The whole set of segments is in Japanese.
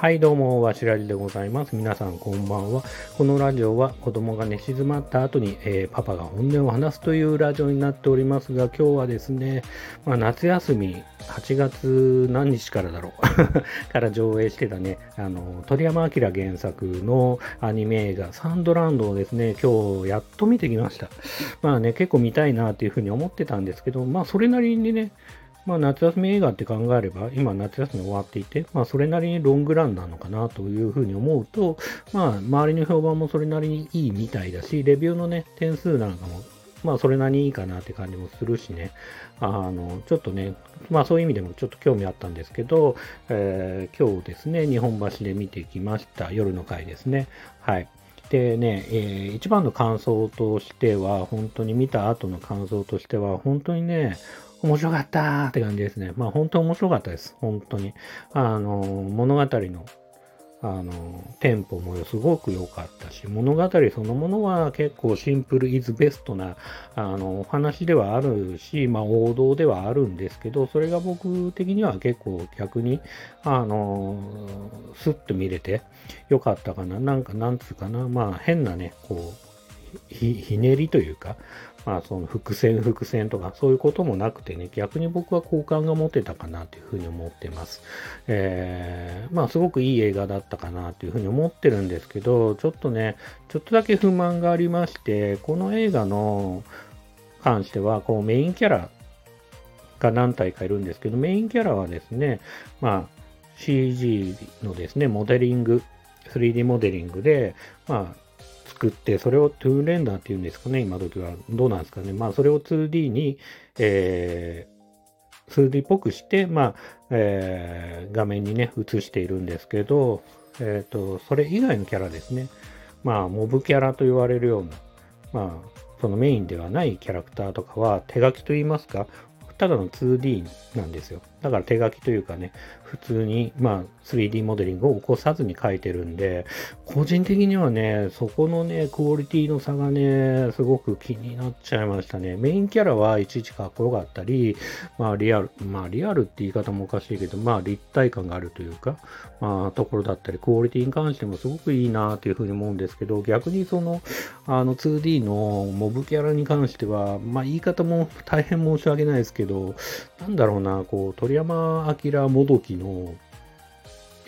はいどうも、わしらじでございます。皆さんこんばんは。このラジオは子供が寝静まった後に、えー、パパが本音を話すというラジオになっておりますが、今日はですね、まあ、夏休み8月何日からだろう から上映してたね、あの、鳥山明原作のアニメ映画サンドランドをですね、今日やっと見てきました。まあね、結構見たいなっていうふうに思ってたんですけど、まあそれなりにね、まあ、夏休み映画って考えれば、今夏休み終わっていて、まあ、それなりにロングランなのかなというふうに思うと、まあ、周りの評判もそれなりにいいみたいだし、レビューのね、点数なんかも、まあ、それなりにいいかなって感じもするしね、あの、ちょっとね、まあ、そういう意味でもちょっと興味あったんですけど、えー、今日ですね、日本橋で見てきました。夜の回ですね。はい。でね、えー、一番の感想としては、本当に見た後の感想としては、本当にね、面白かったって感じですね。まあ本当面白かったです。本当に。あの、物語の、あの、テンポもすごく良かったし、物語そのものは結構シンプルイズベストな、あの、お話ではあるし、まあ王道ではあるんですけど、それが僕的には結構逆に、あの、スッと見れて良かったかな。なんか、なんつうかな。まあ変なね、こう、ひひねりというか、まあその伏線伏線とかそういうこともなくてね、逆に僕は好感が持てたかなというふうに思ってます。えー、まあすごくいい映画だったかなというふうに思ってるんですけど、ちょっとね、ちょっとだけ不満がありまして、この映画の関しては、こうメインキャラが何体かいるんですけど、メインキャラはですね、まあ CG のですね、モデリング、3D モデリングで、まあ作って、それをトゥーンレンダーっていうんですかね、今時は。どうなんですかね。まあ、それを 2D に、えー、2D っぽくして、まあ、えー、画面にね、映しているんですけど、えっ、ー、と、それ以外のキャラですね。まあ、モブキャラと言われるような、まあ、そのメインではないキャラクターとかは手書きと言いますか、ただの 2D なんですよ。だから手書きというかね、普通に、まあ、3D モデリングを起こさずに書いてるんで、個人的にはね、そこのね、クオリティの差がね、すごく気になっちゃいましたね。メインキャラはいちいちかっこよかったり、まあ、リアル、まあ、リアルって言い方もおかしいけど、まあ、立体感があるというか、まあ、ところだったり、クオリティに関してもすごくいいなっていうふうに思うんですけど、逆にその、あの、2D のモブキャラに関しては、まあ、言い方も大変申し訳ないですけど、なんだろうな、こう、鳥山明もどきの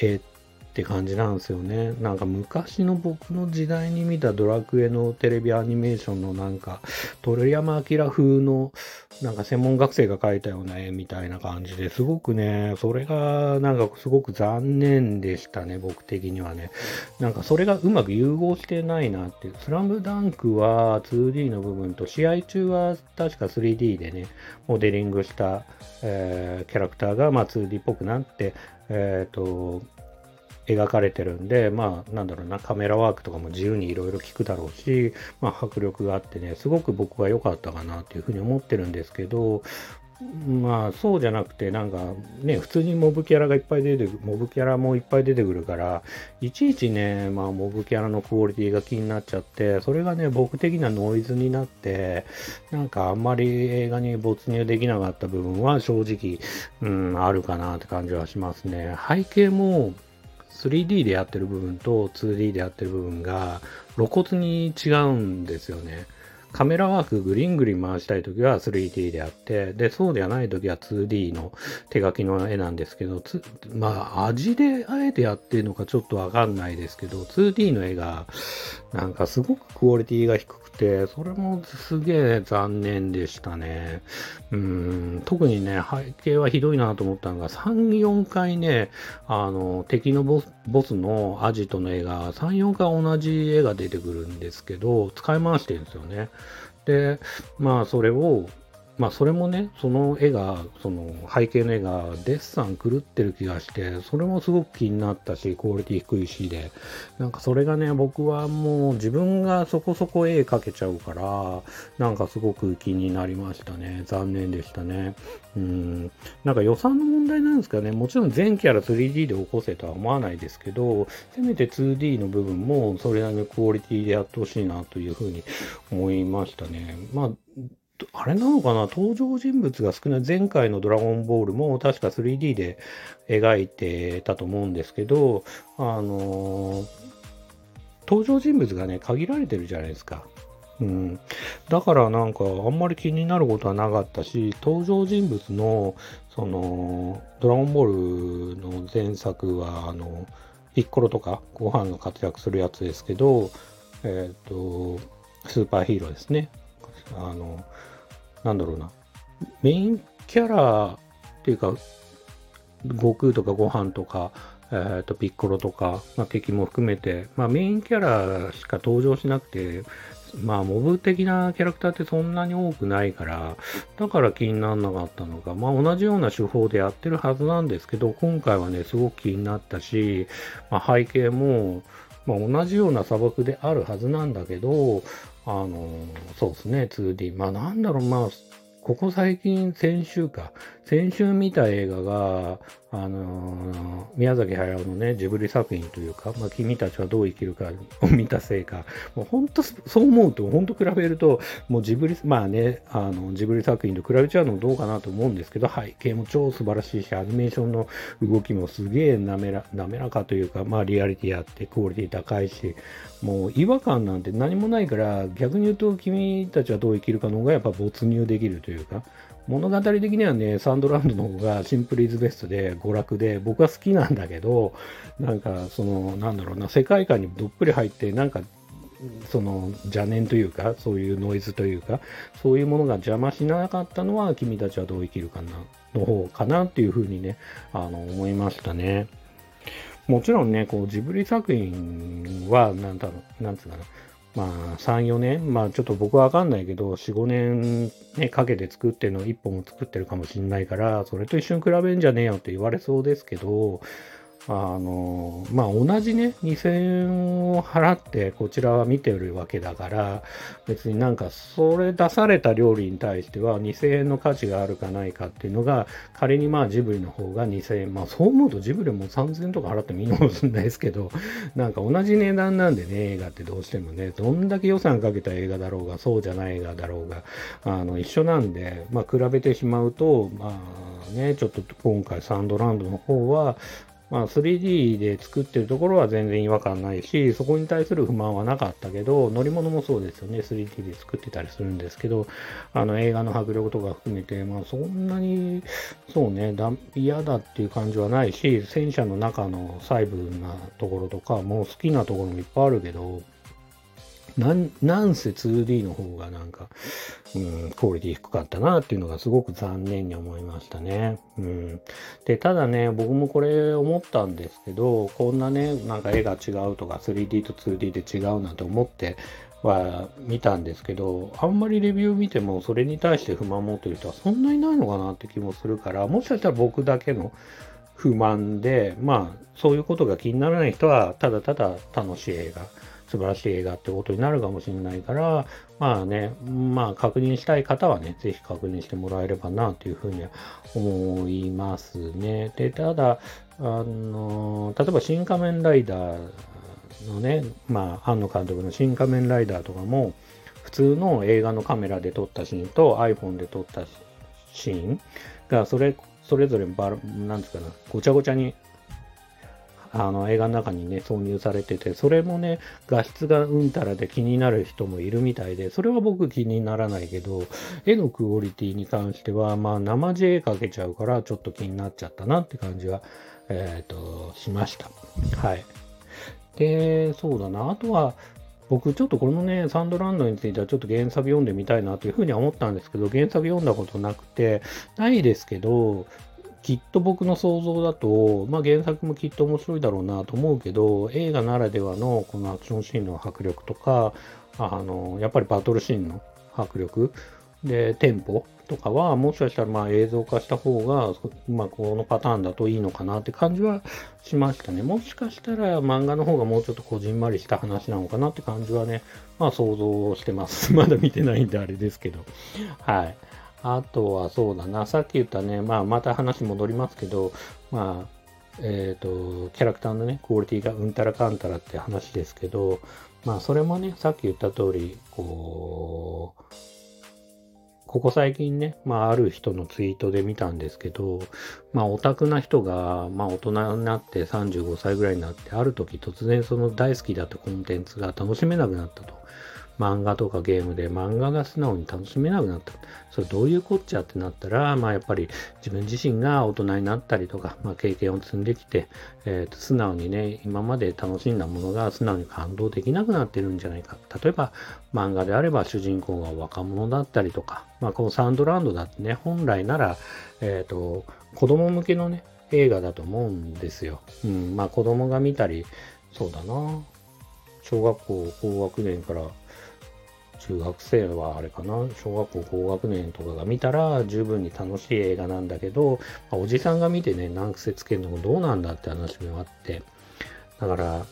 えっって感じなんですよね。なんか昔の僕の時代に見たドラクエのテレビアニメーションのなんか鳥山明風のなんか専門学生が描いたような絵みたいな感じですごくね、それがなんかすごく残念でしたね、僕的にはね。なんかそれがうまく融合してないなっていう。スラムダンクは 2D の部分と試合中は確か 3D でね、モデリングした、えー、キャラクターがまあ 2D っぽくなって、えっ、ー、と、描かれてるんで、まあ、なんだろうな、カメラワークとかも自由にいろいろ聞くだろうし、まあ、迫力があってね、すごく僕は良かったかなっていうふうに思ってるんですけど、まあそうじゃなくてなんかね普通にモブキャラがいっぱい出てモブキャラもいっぱい出てくるからいちいちねまあモブキャラのクオリティが気になっちゃってそれがね僕的なノイズになってなんかあんまり映画に没入できなかった部分は正直うんあるかなって感じはしますね。背景も 3D でやってる部分と 2D でやってる部分が露骨に違うんですよね。カメラワークグリングリ回したいときは 3D であって、で、そうではないときは 2D の手書きの絵なんですけど、まあ、味であえてやってるのかちょっとわかんないですけど、2D の絵が、なんかすごくクオリティが低くて、それもすげえ残念でしたね。うん、特にね、背景はひどいなと思ったのが、3、4回ね、あの、敵のボスボスのアジトの絵が3、4回同じ絵が出てくるんですけど、使い回してるんですよね。で、まあ、それを、まあそれもね、その絵が、その背景の絵がデッサン狂ってる気がして、それもすごく気になったし、クオリティ低いしで、なんかそれがね、僕はもう自分がそこそこ絵描けちゃうから、なんかすごく気になりましたね。残念でしたね。うん。なんか予算の問題なんですかね。もちろん全キャラ 3D で起こせとは思わないですけど、せめて 2D の部分もそれなりのクオリティでやってほしいなというふうに思いましたね。まああれなのかな？登場人物が少ない前回のドラゴンボールも確か 3D で描いてたと思うんですけど、あのー、登場人物がね、限られてるじゃないですか。うん。だからなんかあんまり気になることはなかったし、登場人物の、その、ドラゴンボールの前作は、あの、ピッコロとかご飯が活躍するやつですけど、えっ、ー、と、スーパーヒーローですね。あの、なんだろうな。メインキャラっていうか、悟空とかご飯とか、えー、とピッコロとか、まあ、敵も含めて、まあ、メインキャラしか登場しなくて、まあ、モブ的なキャラクターってそんなに多くないから、だから気にならなかったのが、まあ、同じような手法でやってるはずなんですけど、今回はね、すごく気になったし、まあ、背景も、まあ、同じような砂漠であるはずなんだけど、あの、そうですね、2D。まあ、なんだろう、まあ、ここ最近、先週か、先週見た映画が、あのー、宮崎駿のね、ジブリ作品というか、まあ、君たちはどう生きるか を見たせいか、もう本当、そう思うと、本当比べると、もうジブリ、まあね、あの、ジブリ作品と比べちゃうのどうかなと思うんですけど、背景も超素晴らしいし、アニメーションの動きもすげえ滑ら滑らかというか、まあリアリティあってクオリティ高いし、もう違和感なんて何もないから、逆に言うと君たちはどう生きるかの方がやっぱ没入できるというか、物語的にはね、サンドランドの方がシンプルイズベストで娯楽で、僕は好きなんだけど、なんかその、なんだろうな、世界観にどっぷり入って、なんか、その邪念というか、そういうノイズというか、そういうものが邪魔しなかったのは、君たちはどう生きるかな、の方かなっていうふうにね、あの、思いましたね。もちろんね、こう、ジブリ作品は、なんだろう、なんつうかな、まあ、3、4年、まあ、ちょっと僕はわかんないけど、4、5年、ね、かけて作ってるの1本も作ってるかもしんないから、それと一瞬比べんじゃねえよって言われそうですけど、あの、まあ、同じね、2000円を払ってこちらは見てるわけだから、別になんかそれ出された料理に対しては2000円の価値があるかないかっていうのが、仮にまあジブリの方が2000円、まあそう思うとジブリも3000円とか払ってもいいのかもしれないですけど、なんか同じ値段なんでね、映画ってどうしてもね、どんだけ予算かけた映画だろうが、そうじゃない映画だろうが、あの、一緒なんで、まあ比べてしまうと、まあね、ちょっと今回サンドランドの方は、まあ 3D で作ってるところは全然違和感ないし、そこに対する不満はなかったけど、乗り物もそうですよね、3D で作ってたりするんですけど、あの映画の迫力とか含めて、まあそんなに、そうね、嫌だっていう感じはないし、戦車の中の細部なところとか、もう好きなところもいっぱいあるけど、なんなんせ 2D の方がなんか、うん、クオリティ低かったなっていうのがすごく残念に思いましたね。うん。で、ただね、僕もこれ思ったんですけど、こんなね、なんか絵が違うとか 3D と 2D で違うなんて思っては見たんですけど、あんまりレビュー見てもそれに対して不満持ってる人はそんなにないのかなって気もするから、もしかしたら僕だけの不満で、まあ、そういうことが気にならない人は、ただただ楽しい映画。素晴らしい映画ってことになるかもしれないから、まあね、まあ確認したい方はね、ぜひ確認してもらえればなというふうに思いますね。で、ただ、あの、例えば新仮面ライダーのね、まあ、庵野監督の新仮面ライダーとかも、普通の映画のカメラで撮ったシーンと iPhone で撮ったシーンが、それ、それぞれバラ、なんですかな、ごちゃごちゃにあの映画の中にね、挿入されてて、それもね、画質がうんたらで気になる人もいるみたいで、それは僕気にならないけど、絵のクオリティに関しては、まあ生地絵かけちゃうから、ちょっと気になっちゃったなって感じは、えっ、ー、と、しました。はい。で、そうだな。あとは、僕ちょっとこのね、サンドランドについてはちょっと原作読んでみたいなというふうには思ったんですけど、原作読んだことなくて、ないですけど、きっと僕の想像だと、まあ、原作もきっと面白いだろうなと思うけど、映画ならではのこのアクションシーンの迫力とか、あの、やっぱりバトルシーンの迫力で、テンポとかは、もしかしたらまあ映像化した方が、まあ、このパターンだといいのかなって感じはしましたね。もしかしたら漫画の方がもうちょっとこじんまりした話なのかなって感じはね、まあ想像してます。まだ見てないんであれですけど。はい。あとはそうだな、さっき言ったね、まあ、また話戻りますけど、まあ、えっ、ー、と、キャラクターのね、クオリティがうんたらかんたらって話ですけど、まあ、それもね、さっき言った通り、こう、ここ最近ね、まあ、ある人のツイートで見たんですけど、まあ、オタクな人が、まあ、大人になって35歳ぐらいになって、ある時突然その大好きだったコンテンツが楽しめなくなったと。漫画とかゲームで漫画が素直に楽しめなくなった。それどういうこっちゃってなったら、まあやっぱり自分自身が大人になったりとか、まあ経験を積んできて、えー、と素直にね、今まで楽しんだものが素直に感動できなくなってるんじゃないか。例えば漫画であれば主人公が若者だったりとか、まあこのサンドランドだってね、本来なら、えっ、ー、と、子供向けのね、映画だと思うんですよ。うん、まあ子供が見たり、そうだな。小学校高学年から中学生はあれかな、小学校高学年とかが見たら十分に楽しい映画なんだけど、まあ、おじさんが見てね、難癖つけるのもどうなんだって話もあって、だから、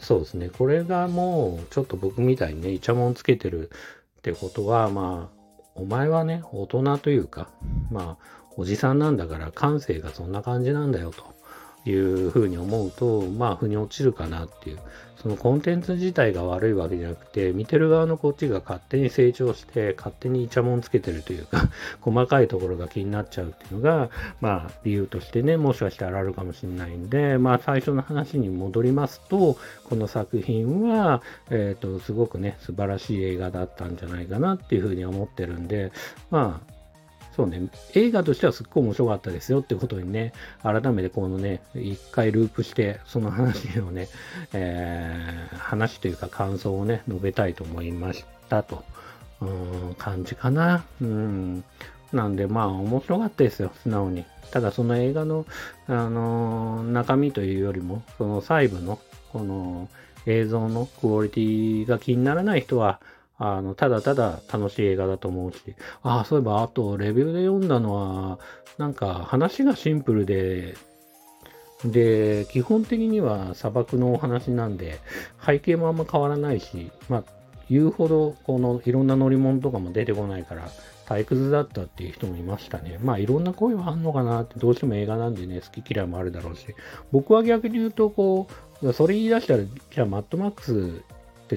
そうですね、これがもうちょっと僕みたいにね、イチャモンつけてるってことは、まあ、お前はね、大人というか、まあ、おじさんなんだから感性がそんな感じなんだよと。いうふうに思うと、まあ、腑に落ちるかなっていう。そのコンテンツ自体が悪いわけじゃなくて、見てる側のこっちが勝手に成長して、勝手にイチャモンつけてるというか、細かいところが気になっちゃうっていうのが、まあ、理由としてね、もしかしたらあるかもしれないんで、まあ、最初の話に戻りますと、この作品は、えっ、ー、と、すごくね、素晴らしい映画だったんじゃないかなっていうふうに思ってるんで、まあ、そうね、映画としてはすっごい面白かったですよってことにね、改めてこのね、一回ループして、その話をね、えー、話というか感想をね、述べたいと思いましたと、うん、感じかな。うん。なんで、まあ、面白かったですよ、素直に。ただ、その映画の、あのー、中身というよりも、その細部の、この映像のクオリティが気にならない人は、あの、ただただ楽しい映画だと思うし、ああ、そういえば、あと、レビューで読んだのは、なんか、話がシンプルで、で、基本的には砂漠のお話なんで、背景もあんま変わらないし、まあ、言うほど、この、いろんな乗り物とかも出てこないから、退屈だったっていう人もいましたね。まあ、いろんな声はあんのかなって、どうしても映画なんでね、好き嫌いもあるだろうし、僕は逆に言うと、こう、それ言い出したら、じゃあ、マッドマックス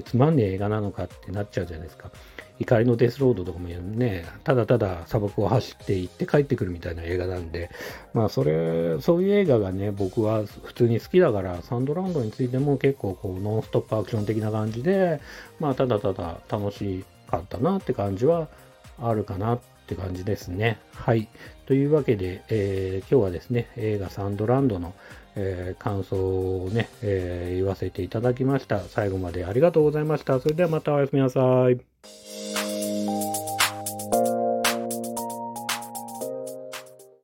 ってつまんねえ映画なのかってなっちゃうじゃないですか。怒りのデスロードとかもね、ただただ砂漠を走って行って帰ってくるみたいな映画なんで、まあそれ、そういう映画がね、僕は普通に好きだから、サンドランドについても結構こうノンストップアクション的な感じで、まあただただ楽しかったなって感じはあるかなって感じですね。はい。というわけで、えー、今日はですね、映画サンドランドのえー、感想をね、えー、言わせていただきました。最後までありがとうございました。それではまたおやすみなさい。